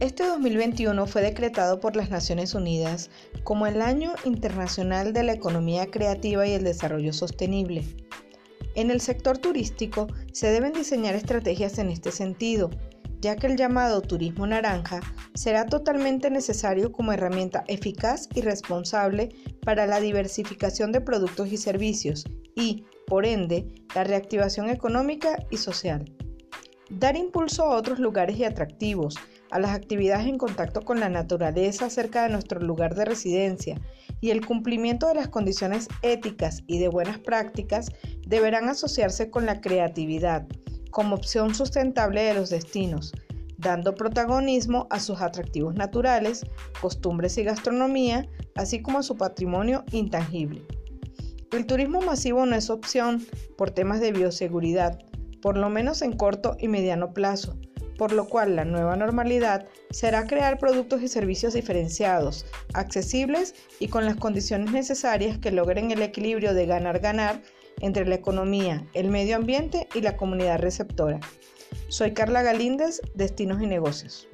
Este 2021 fue decretado por las Naciones Unidas como el Año Internacional de la Economía Creativa y el Desarrollo Sostenible. En el sector turístico se deben diseñar estrategias en este sentido, ya que el llamado turismo naranja será totalmente necesario como herramienta eficaz y responsable para la diversificación de productos y servicios y, por ende, la reactivación económica y social. Dar impulso a otros lugares y atractivos, a las actividades en contacto con la naturaleza cerca de nuestro lugar de residencia y el cumplimiento de las condiciones éticas y de buenas prácticas deberán asociarse con la creatividad como opción sustentable de los destinos, dando protagonismo a sus atractivos naturales, costumbres y gastronomía, así como a su patrimonio intangible. El turismo masivo no es opción por temas de bioseguridad, por lo menos en corto y mediano plazo, por lo cual la nueva normalidad será crear productos y servicios diferenciados, accesibles y con las condiciones necesarias que logren el equilibrio de ganar-ganar entre la economía, el medio ambiente y la comunidad receptora. Soy Carla Galíndez, Destinos y Negocios.